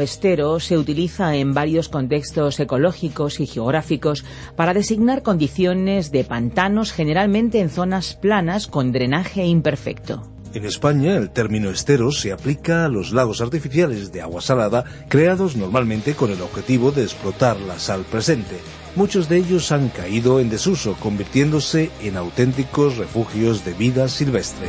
Estero se utiliza en varios contextos ecológicos y geográficos para designar condiciones de pantanos generalmente en zonas planas con drenaje imperfecto. En España, el término estero se aplica a los lagos artificiales de agua salada creados normalmente con el objetivo de explotar la sal presente. Muchos de ellos han caído en desuso, convirtiéndose en auténticos refugios de vida silvestre.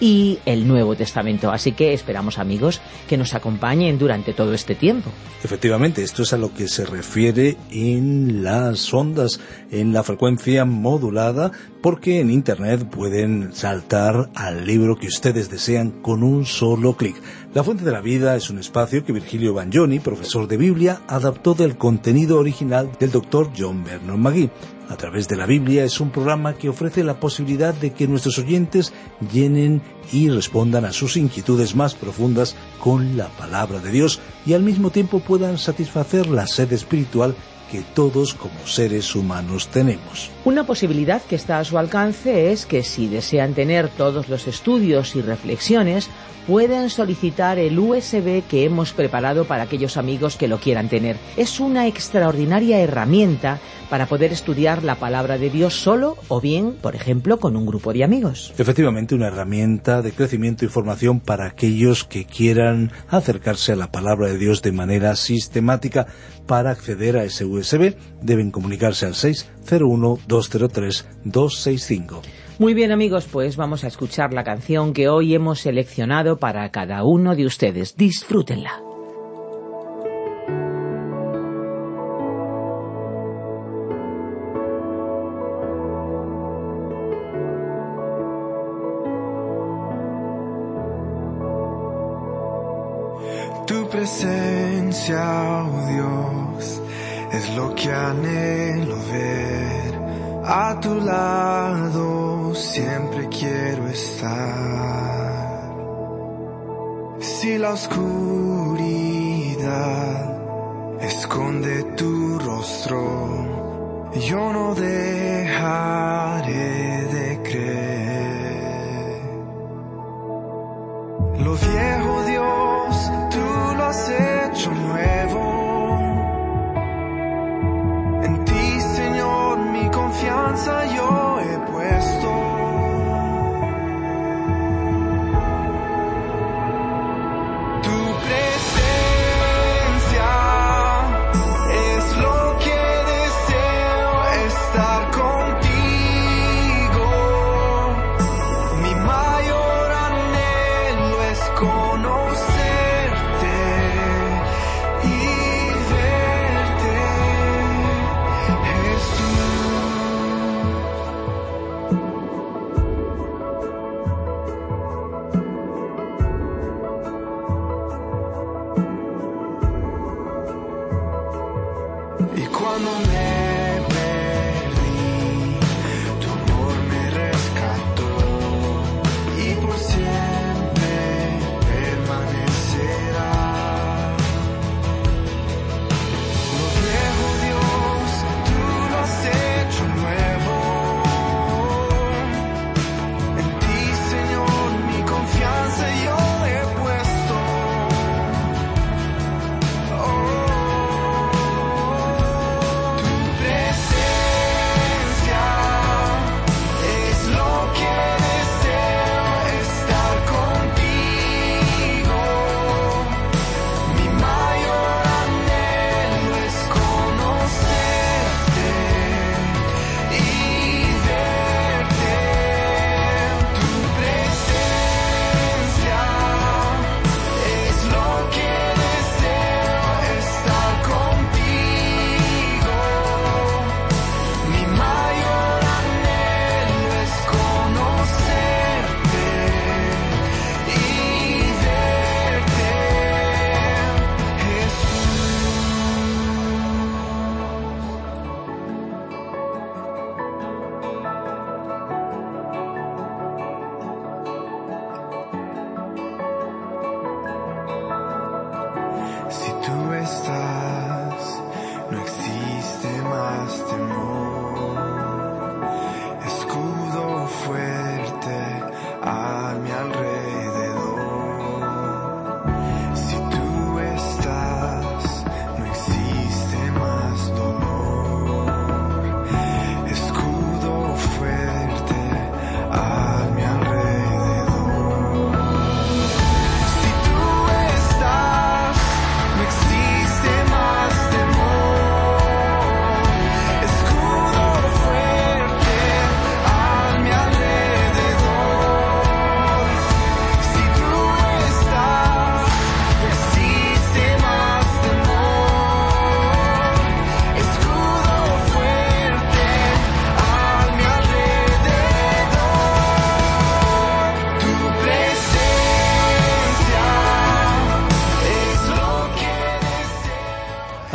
y el Nuevo Testamento. Así que esperamos amigos que nos acompañen durante todo este tiempo. Efectivamente, esto es a lo que se refiere en las ondas, en la frecuencia modulada, porque en Internet pueden saltar al libro que ustedes desean con un solo clic. La Fuente de la Vida es un espacio que Virgilio Bagnoni, profesor de Biblia, adaptó del contenido original del doctor John Vernon McGee a través de la Biblia es un programa que ofrece la posibilidad de que nuestros oyentes llenen y respondan a sus inquietudes más profundas con la palabra de Dios y al mismo tiempo puedan satisfacer la sed espiritual que todos como seres humanos tenemos. Una posibilidad que está a su alcance es que si desean tener todos los estudios y reflexiones, pueden solicitar el USB que hemos preparado para aquellos amigos que lo quieran tener. Es una extraordinaria herramienta para poder estudiar la palabra de Dios solo o bien, por ejemplo, con un grupo de amigos. Efectivamente, una herramienta de crecimiento y formación para aquellos que quieran acercarse a la palabra de Dios de manera sistemática. Para acceder a ese USB deben comunicarse al 601-203-265. Muy bien amigos, pues vamos a escuchar la canción que hoy hemos seleccionado para cada uno de ustedes. Disfrútenla. Tu presencia, oh Dios, es lo que anhelo ver a tu lado siempre quiero estar. Si la oscuridad esconde tu rostro, yo no dejaré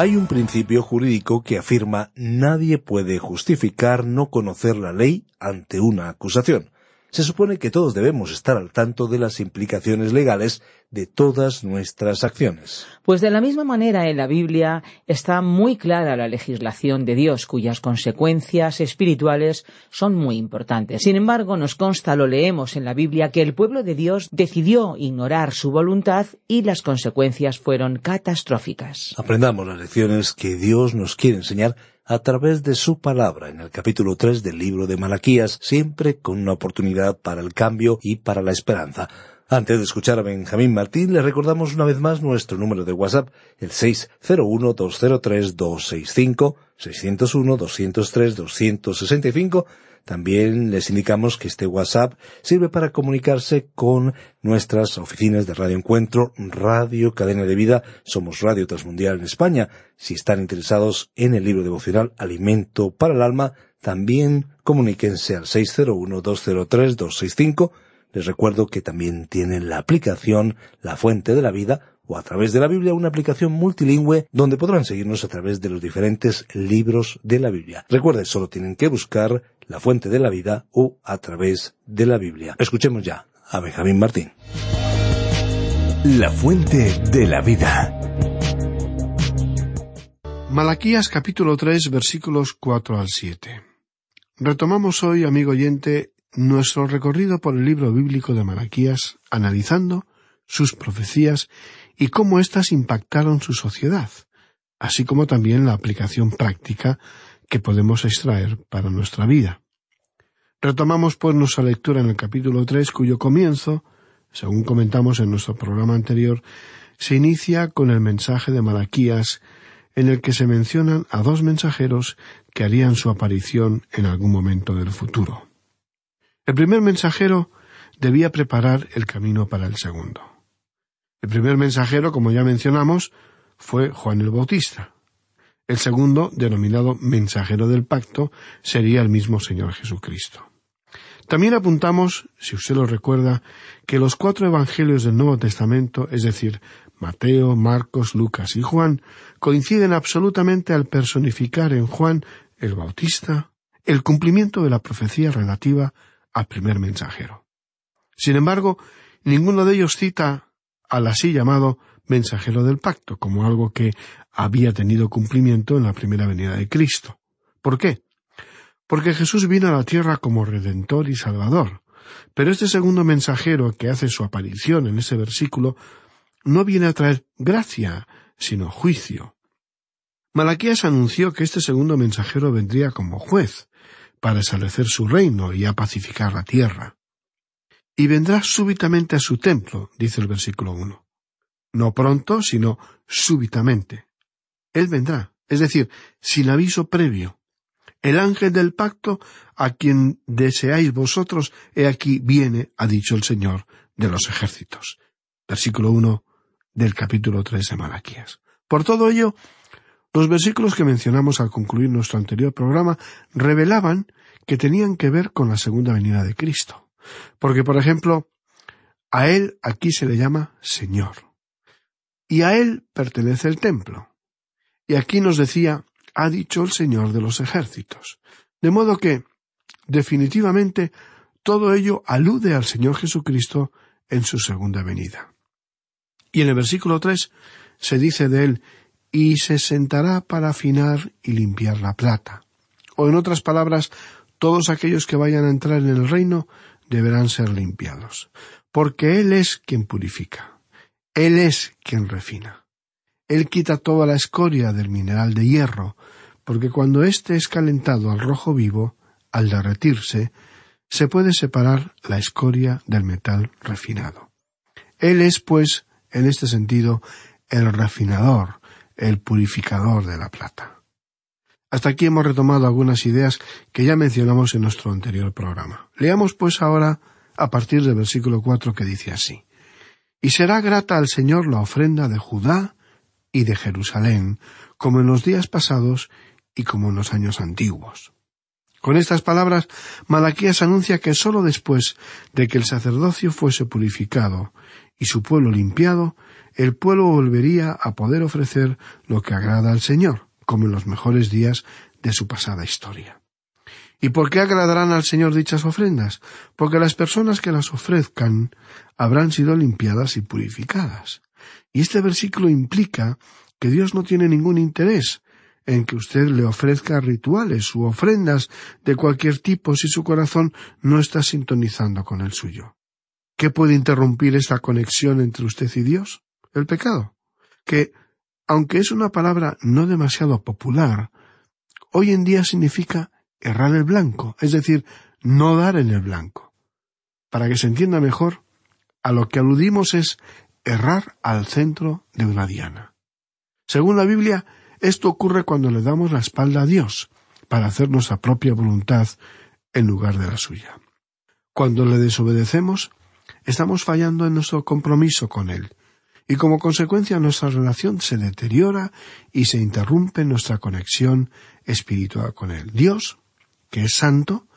Hay un principio jurídico que afirma nadie puede justificar no conocer la ley ante una acusación. Se supone que todos debemos estar al tanto de las implicaciones legales de todas nuestras acciones. Pues de la misma manera en la Biblia está muy clara la legislación de Dios, cuyas consecuencias espirituales son muy importantes. Sin embargo, nos consta, lo leemos en la Biblia, que el pueblo de Dios decidió ignorar su voluntad y las consecuencias fueron catastróficas. Aprendamos las lecciones que Dios nos quiere enseñar a través de su palabra en el capítulo 3 del libro de Malaquías, siempre con una oportunidad para el cambio y para la esperanza. Antes de escuchar a Benjamín Martín, le recordamos una vez más nuestro número de WhatsApp, el 601-203-265, 601-203-265, también les indicamos que este WhatsApp sirve para comunicarse con nuestras oficinas de Radio Encuentro, Radio Cadena de Vida, somos Radio Transmundial en España. Si están interesados en el libro devocional Alimento para el Alma, también comuníquense al 601-203-265. Les recuerdo que también tienen la aplicación La Fuente de la Vida o a través de la Biblia una aplicación multilingüe donde podrán seguirnos a través de los diferentes libros de la Biblia. Recuerden, solo tienen que buscar la fuente de la vida o a través de la Biblia. Escuchemos ya a Benjamín Martín. La fuente de la vida. Malaquías capítulo 3 versículos 4 al 7. Retomamos hoy, amigo oyente, nuestro recorrido por el libro bíblico de Malaquías, analizando sus profecías y cómo éstas impactaron su sociedad, así como también la aplicación práctica que podemos extraer para nuestra vida. Retomamos pues nuestra lectura en el capítulo tres, cuyo comienzo, según comentamos en nuestro programa anterior, se inicia con el mensaje de Malaquías, en el que se mencionan a dos mensajeros que harían su aparición en algún momento del futuro. El primer mensajero debía preparar el camino para el segundo. El primer mensajero, como ya mencionamos, fue Juan el Bautista. El segundo, denominado mensajero del pacto, sería el mismo Señor Jesucristo. También apuntamos, si usted lo recuerda, que los cuatro evangelios del Nuevo Testamento, es decir, Mateo, Marcos, Lucas y Juan, coinciden absolutamente al personificar en Juan el Bautista el cumplimiento de la profecía relativa al primer mensajero. Sin embargo, ninguno de ellos cita al así llamado mensajero del pacto como algo que había tenido cumplimiento en la primera venida de Cristo. ¿Por qué? Porque Jesús vino a la tierra como Redentor y Salvador. Pero este segundo mensajero que hace su aparición en ese versículo no viene a traer gracia, sino juicio. Malaquías anunció que este segundo mensajero vendría como juez, para establecer su reino y a pacificar la tierra. Y vendrá súbitamente a su templo, dice el versículo uno. No pronto, sino súbitamente. Él vendrá, es decir, sin aviso previo. El ángel del pacto, a quien deseáis vosotros, he aquí viene, ha dicho el Señor de los ejércitos. Versículo 1 del capítulo 3 de Malaquías. Por todo ello, los versículos que mencionamos al concluir nuestro anterior programa revelaban que tenían que ver con la segunda venida de Cristo. Porque, por ejemplo, a Él aquí se le llama Señor. Y a Él pertenece el templo. Y aquí nos decía, ha dicho el Señor de los ejércitos. De modo que, definitivamente, todo ello alude al Señor Jesucristo en su segunda venida. Y en el versículo tres se dice de él, y se sentará para afinar y limpiar la plata. O en otras palabras, todos aquellos que vayan a entrar en el reino deberán ser limpiados, porque Él es quien purifica, Él es quien refina. Él quita toda la escoria del mineral de hierro, porque cuando éste es calentado al rojo vivo, al derretirse, se puede separar la escoria del metal refinado. Él es, pues, en este sentido, el refinador, el purificador de la plata. Hasta aquí hemos retomado algunas ideas que ya mencionamos en nuestro anterior programa. Leamos, pues, ahora a partir del versículo cuatro que dice así Y será grata al Señor la ofrenda de Judá y de Jerusalén, como en los días pasados y como en los años antiguos. Con estas palabras, Malaquías anuncia que sólo después de que el sacerdocio fuese purificado y su pueblo limpiado, el pueblo volvería a poder ofrecer lo que agrada al Señor, como en los mejores días de su pasada historia. ¿Y por qué agradarán al Señor dichas ofrendas? Porque las personas que las ofrezcan habrán sido limpiadas y purificadas. Y este versículo implica que Dios no tiene ningún interés en que usted le ofrezca rituales u ofrendas de cualquier tipo si su corazón no está sintonizando con el suyo. ¿Qué puede interrumpir esta conexión entre usted y Dios? El pecado. Que, aunque es una palabra no demasiado popular, hoy en día significa errar el blanco, es decir, no dar en el blanco. Para que se entienda mejor, a lo que aludimos es errar al centro de una diana. Según la Biblia, esto ocurre cuando le damos la espalda a Dios para hacer nuestra propia voluntad en lugar de la suya. Cuando le desobedecemos, estamos fallando en nuestro compromiso con Él, y como consecuencia nuestra relación se deteriora y se interrumpe nuestra conexión espiritual con Él. Dios, que es santo,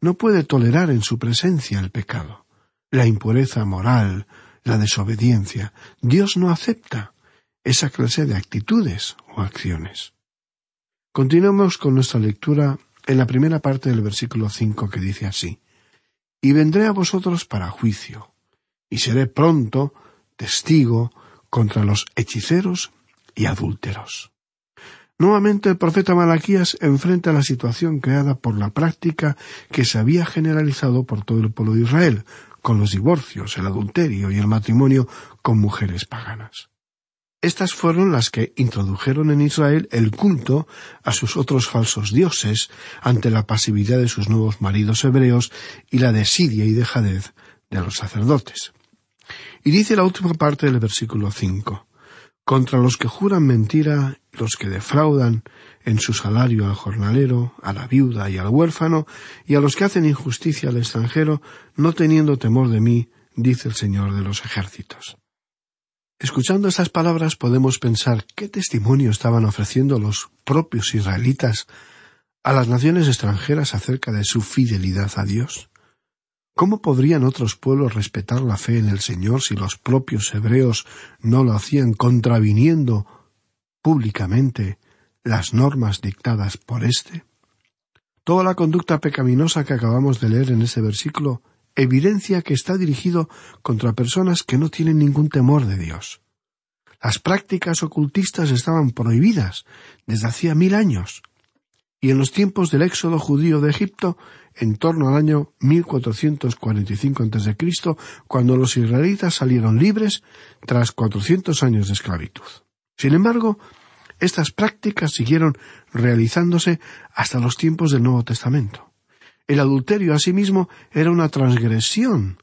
no puede tolerar en su presencia el pecado, la impureza moral, la desobediencia. Dios no acepta esa clase de actitudes o acciones. Continuemos con nuestra lectura en la primera parte del versículo cinco que dice así Y vendré a vosotros para juicio, y seré pronto testigo contra los hechiceros y adúlteros. Nuevamente el profeta Malaquías enfrenta la situación creada por la práctica que se había generalizado por todo el pueblo de Israel, con los divorcios, el adulterio y el matrimonio con mujeres paganas. Estas fueron las que introdujeron en Israel el culto a sus otros falsos dioses ante la pasividad de sus nuevos maridos hebreos y la desidia y dejadez de los sacerdotes. Y dice la última parte del versículo cinco contra los que juran mentira, los que defraudan en su salario al jornalero, a la viuda y al huérfano, y a los que hacen injusticia al extranjero, no teniendo temor de mí, dice el Señor de los ejércitos. Escuchando estas palabras podemos pensar qué testimonio estaban ofreciendo los propios israelitas a las naciones extranjeras acerca de su fidelidad a Dios. ¿Cómo podrían otros pueblos respetar la fe en el Señor si los propios hebreos no lo hacían contraviniendo públicamente las normas dictadas por éste? Toda la conducta pecaminosa que acabamos de leer en ese versículo evidencia que está dirigido contra personas que no tienen ningún temor de Dios. Las prácticas ocultistas estaban prohibidas desde hacía mil años, y en los tiempos del éxodo judío de Egipto, en torno al año 1445 a.C., cuando los israelitas salieron libres tras cuatrocientos años de esclavitud. Sin embargo, estas prácticas siguieron realizándose hasta los tiempos del Nuevo Testamento. El adulterio, asimismo, era una transgresión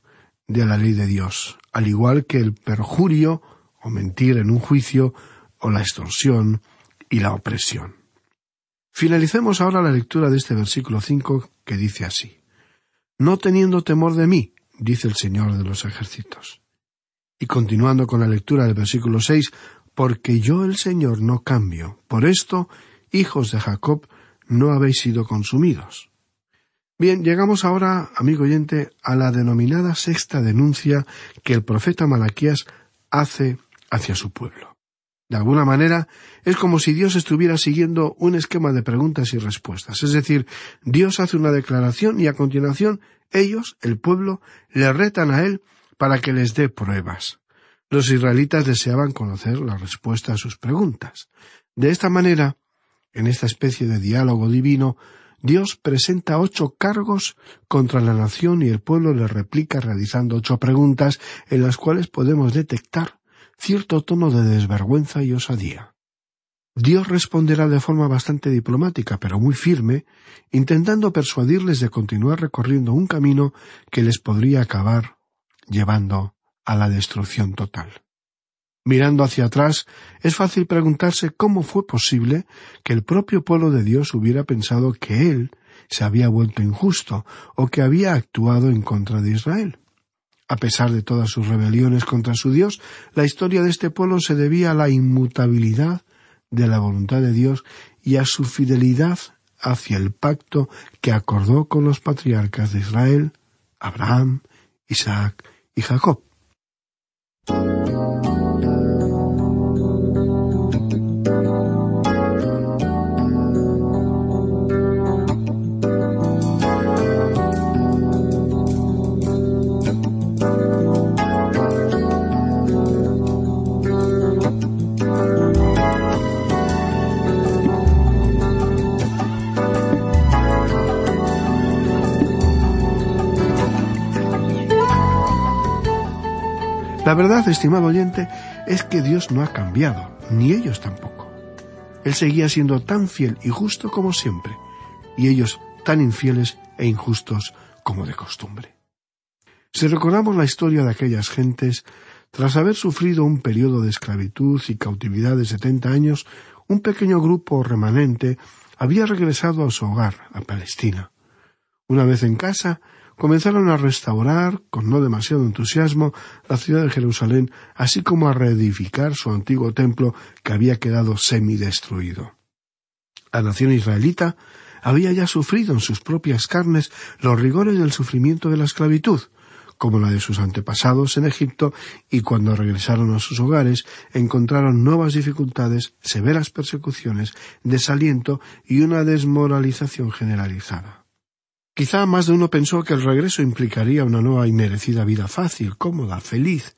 de la ley de Dios, al igual que el perjurio o mentir en un juicio o la extorsión y la opresión. Finalicemos ahora la lectura de este versículo cinco que dice así No teniendo temor de mí, dice el Señor de los ejércitos. Y continuando con la lectura del versículo seis, porque yo el Señor no cambio, por esto, hijos de Jacob, no habéis sido consumidos. Bien, llegamos ahora, amigo oyente, a la denominada sexta denuncia que el profeta Malaquías hace hacia su pueblo. De alguna manera, es como si Dios estuviera siguiendo un esquema de preguntas y respuestas. Es decir, Dios hace una declaración y a continuación ellos, el pueblo, le retan a él para que les dé pruebas. Los israelitas deseaban conocer la respuesta a sus preguntas. De esta manera, en esta especie de diálogo divino, Dios presenta ocho cargos contra la nación y el pueblo le replica realizando ocho preguntas en las cuales podemos detectar cierto tono de desvergüenza y osadía. Dios responderá de forma bastante diplomática, pero muy firme, intentando persuadirles de continuar recorriendo un camino que les podría acabar llevando a la destrucción total. Mirando hacia atrás, es fácil preguntarse cómo fue posible que el propio pueblo de Dios hubiera pensado que Él se había vuelto injusto o que había actuado en contra de Israel. A pesar de todas sus rebeliones contra su Dios, la historia de este pueblo se debía a la inmutabilidad de la voluntad de Dios y a su fidelidad hacia el pacto que acordó con los patriarcas de Israel, Abraham, Isaac y Jacob. La verdad, estimado oyente, es que Dios no ha cambiado, ni ellos tampoco. Él seguía siendo tan fiel y justo como siempre, y ellos tan infieles e injustos como de costumbre. Si recordamos la historia de aquellas gentes, tras haber sufrido un periodo de esclavitud y cautividad de setenta años, un pequeño grupo remanente había regresado a su hogar, a Palestina. Una vez en casa, comenzaron a restaurar, con no demasiado entusiasmo, la ciudad de Jerusalén, así como a reedificar su antiguo templo que había quedado semidestruido. La nación israelita había ya sufrido en sus propias carnes los rigores del sufrimiento de la esclavitud, como la de sus antepasados en Egipto, y cuando regresaron a sus hogares encontraron nuevas dificultades, severas persecuciones, desaliento y una desmoralización generalizada. Quizá más de uno pensó que el regreso implicaría una nueva y merecida vida fácil, cómoda, feliz,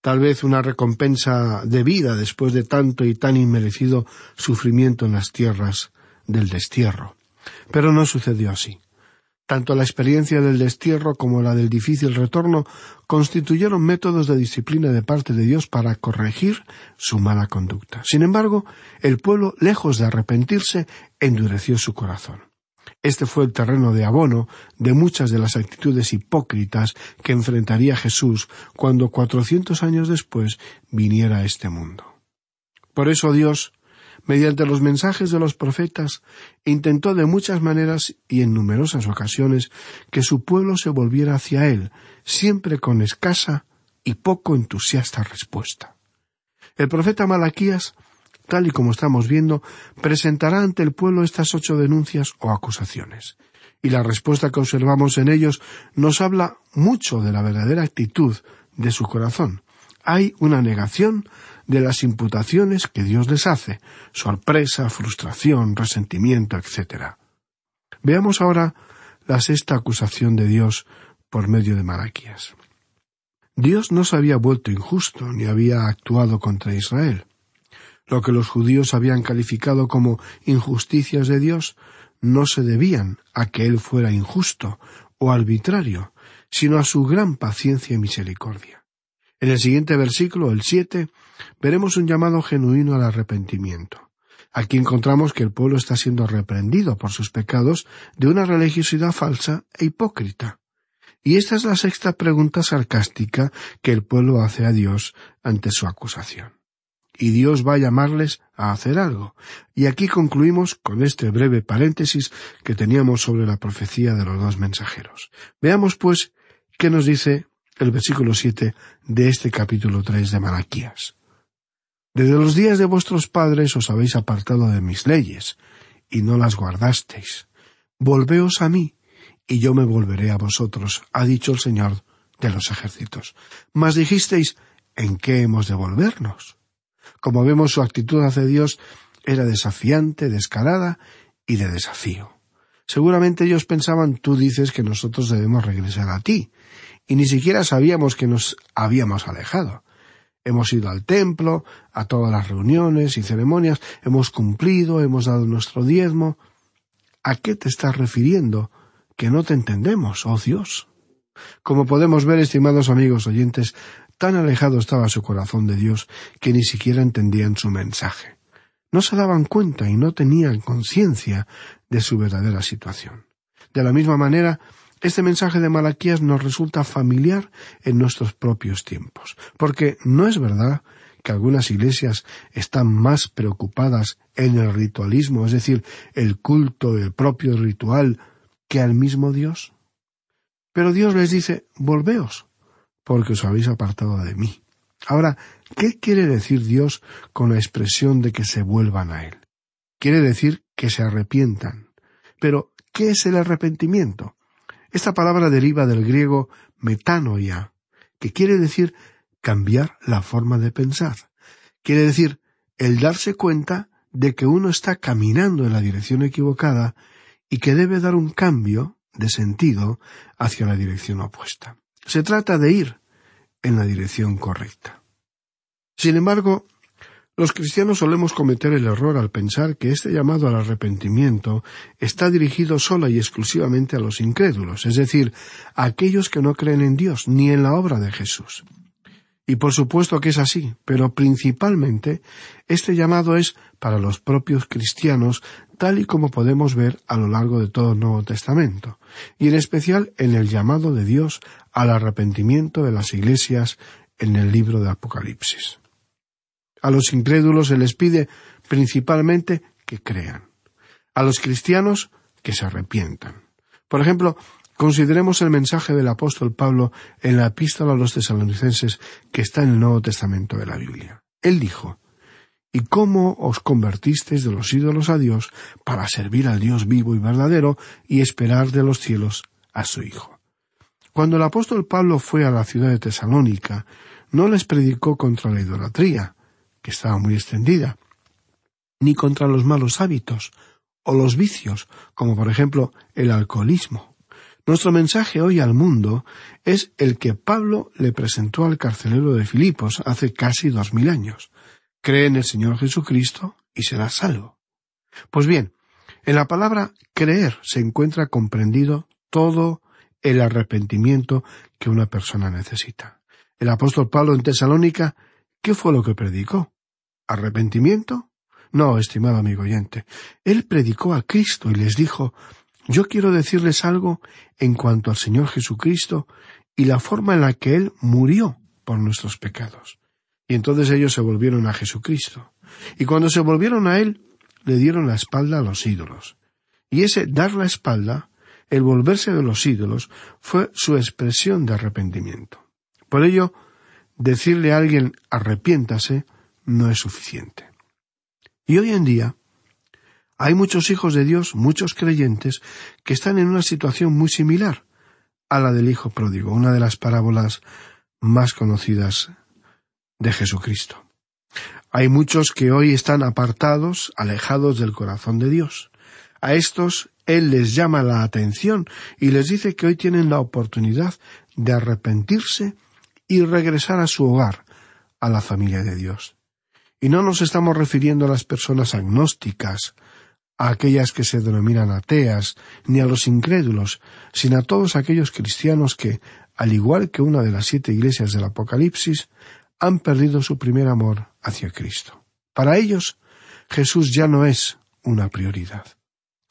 tal vez una recompensa de vida después de tanto y tan inmerecido sufrimiento en las tierras del destierro. Pero no sucedió así. Tanto la experiencia del destierro como la del difícil retorno constituyeron métodos de disciplina de parte de Dios para corregir su mala conducta. Sin embargo, el pueblo, lejos de arrepentirse, endureció su corazón. Este fue el terreno de abono de muchas de las actitudes hipócritas que enfrentaría Jesús cuando cuatrocientos años después viniera a este mundo. Por eso Dios mediante los mensajes de los profetas, intentó de muchas maneras y en numerosas ocasiones que su pueblo se volviera hacia él, siempre con escasa y poco entusiasta respuesta. El profeta Malaquías, tal y como estamos viendo, presentará ante el pueblo estas ocho denuncias o acusaciones, y la respuesta que observamos en ellos nos habla mucho de la verdadera actitud de su corazón. Hay una negación de las imputaciones que Dios les hace, sorpresa, frustración, resentimiento, etc. Veamos ahora la sexta acusación de Dios por medio de Malaquías. Dios no se había vuelto injusto ni había actuado contra Israel. Lo que los judíos habían calificado como injusticias de Dios no se debían a que Él fuera injusto o arbitrario, sino a su gran paciencia y misericordia. En el siguiente versículo, el siete, veremos un llamado genuino al arrepentimiento. Aquí encontramos que el pueblo está siendo reprendido por sus pecados de una religiosidad falsa e hipócrita. Y esta es la sexta pregunta sarcástica que el pueblo hace a Dios ante su acusación. Y Dios va a llamarles a hacer algo. Y aquí concluimos con este breve paréntesis que teníamos sobre la profecía de los dos mensajeros. Veamos, pues, qué nos dice el versículo siete de este capítulo tres de Malaquías. Desde los días de vuestros padres os habéis apartado de mis leyes, y no las guardasteis. Volveos a mí, y yo me volveré a vosotros, ha dicho el Señor de los ejércitos. Mas dijisteis, ¿en qué hemos de volvernos? Como vemos, su actitud hacia Dios era desafiante, descarada y de desafío. Seguramente ellos pensaban, tú dices que nosotros debemos regresar a ti, y ni siquiera sabíamos que nos habíamos alejado. Hemos ido al templo, a todas las reuniones y ceremonias, hemos cumplido, hemos dado nuestro diezmo. ¿A qué te estás refiriendo? Que no te entendemos, oh Dios. Como podemos ver, estimados amigos oyentes, tan alejado estaba su corazón de Dios que ni siquiera entendían su mensaje. No se daban cuenta y no tenían conciencia de su verdadera situación. De la misma manera, este mensaje de Malaquías nos resulta familiar en nuestros propios tiempos, porque no es verdad que algunas iglesias están más preocupadas en el ritualismo, es decir, el culto, el propio ritual, que al mismo Dios. Pero Dios les dice, volveos, porque os habéis apartado de mí. Ahora, ¿qué quiere decir Dios con la expresión de que se vuelvan a Él? Quiere decir que se arrepientan. Pero, ¿qué es el arrepentimiento? Esta palabra deriva del griego metanoia, que quiere decir cambiar la forma de pensar. Quiere decir el darse cuenta de que uno está caminando en la dirección equivocada y que debe dar un cambio de sentido hacia la dirección opuesta. Se trata de ir en la dirección correcta. Sin embargo, los cristianos solemos cometer el error al pensar que este llamado al arrepentimiento está dirigido sola y exclusivamente a los incrédulos, es decir, a aquellos que no creen en Dios ni en la obra de Jesús. Y por supuesto que es así, pero principalmente este llamado es para los propios cristianos, tal y como podemos ver a lo largo de todo el Nuevo Testamento, y en especial en el llamado de Dios al arrepentimiento de las iglesias en el libro de Apocalipsis. A los incrédulos se les pide principalmente que crean. A los cristianos que se arrepientan. Por ejemplo, Consideremos el mensaje del apóstol Pablo en la epístola a los tesalonicenses que está en el Nuevo Testamento de la Biblia. Él dijo, ¿Y cómo os convertisteis de los ídolos a Dios para servir al Dios vivo y verdadero y esperar de los cielos a su Hijo? Cuando el apóstol Pablo fue a la ciudad de Tesalónica, no les predicó contra la idolatría, que estaba muy extendida, ni contra los malos hábitos o los vicios, como por ejemplo el alcoholismo. Nuestro mensaje hoy al mundo es el que Pablo le presentó al carcelero de Filipos hace casi dos mil años. Cree en el Señor Jesucristo y serás salvo. Pues bien, en la palabra creer se encuentra comprendido todo el arrepentimiento que una persona necesita. El apóstol Pablo en Tesalónica, ¿qué fue lo que predicó? ¿Arrepentimiento? No, estimado amigo oyente. Él predicó a Cristo y les dijo yo quiero decirles algo en cuanto al Señor Jesucristo y la forma en la que Él murió por nuestros pecados. Y entonces ellos se volvieron a Jesucristo. Y cuando se volvieron a Él, le dieron la espalda a los ídolos. Y ese dar la espalda, el volverse de los ídolos, fue su expresión de arrepentimiento. Por ello, decirle a alguien arrepiéntase no es suficiente. Y hoy en día, hay muchos hijos de Dios, muchos creyentes, que están en una situación muy similar a la del Hijo pródigo, una de las parábolas más conocidas de Jesucristo. Hay muchos que hoy están apartados, alejados del corazón de Dios. A estos Él les llama la atención y les dice que hoy tienen la oportunidad de arrepentirse y regresar a su hogar, a la familia de Dios. Y no nos estamos refiriendo a las personas agnósticas, a aquellas que se denominan ateas, ni a los incrédulos, sino a todos aquellos cristianos que, al igual que una de las siete iglesias del Apocalipsis, han perdido su primer amor hacia Cristo. Para ellos, Jesús ya no es una prioridad.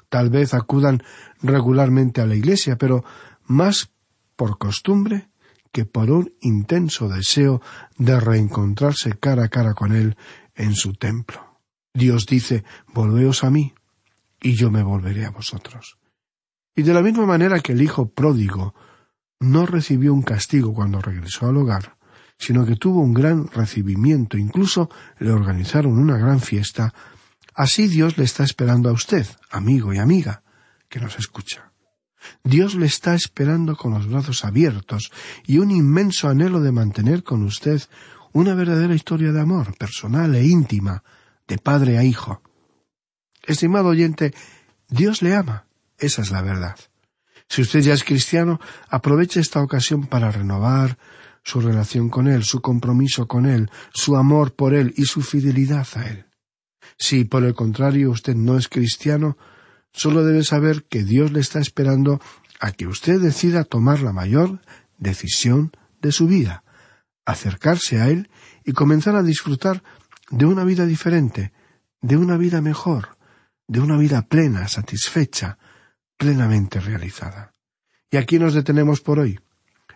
Tal vez acudan regularmente a la iglesia, pero más por costumbre que por un intenso deseo de reencontrarse cara a cara con Él en su templo. Dios dice, Volveos a mí, y yo me volveré a vosotros. Y de la misma manera que el hijo pródigo no recibió un castigo cuando regresó al hogar, sino que tuvo un gran recibimiento, incluso le organizaron una gran fiesta, así Dios le está esperando a usted, amigo y amiga, que nos escucha. Dios le está esperando con los brazos abiertos y un inmenso anhelo de mantener con usted una verdadera historia de amor personal e íntima, de padre a hijo. Estimado oyente, Dios le ama. Esa es la verdad. Si usted ya es cristiano, aproveche esta ocasión para renovar su relación con Él, su compromiso con Él, su amor por Él y su fidelidad a Él. Si, por el contrario, usted no es cristiano, solo debe saber que Dios le está esperando a que usted decida tomar la mayor decisión de su vida, acercarse a Él y comenzar a disfrutar de una vida diferente, de una vida mejor, de una vida plena, satisfecha, plenamente realizada. Y aquí nos detenemos por hoy.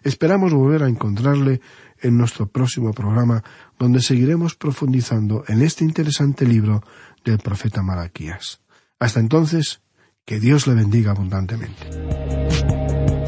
Esperamos volver a encontrarle en nuestro próximo programa, donde seguiremos profundizando en este interesante libro del profeta Malaquías. Hasta entonces, que Dios le bendiga abundantemente.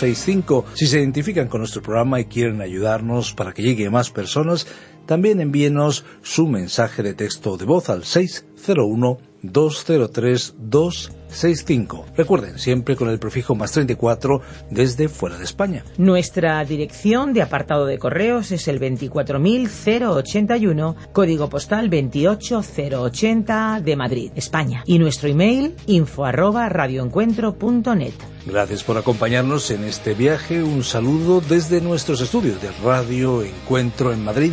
265. Si se identifican con nuestro programa y quieren ayudarnos para que llegue más personas, también envíenos su mensaje de texto de voz al 601 203 265. Recuerden, siempre con el prefijo más 34 desde fuera de España. Nuestra dirección de apartado de correos es el 24081, código postal 28080 de Madrid, España. Y nuestro email info arroba radioencuentro.net. Gracias por acompañarnos en este viaje. Un saludo desde nuestros estudios de Radio Encuentro en Madrid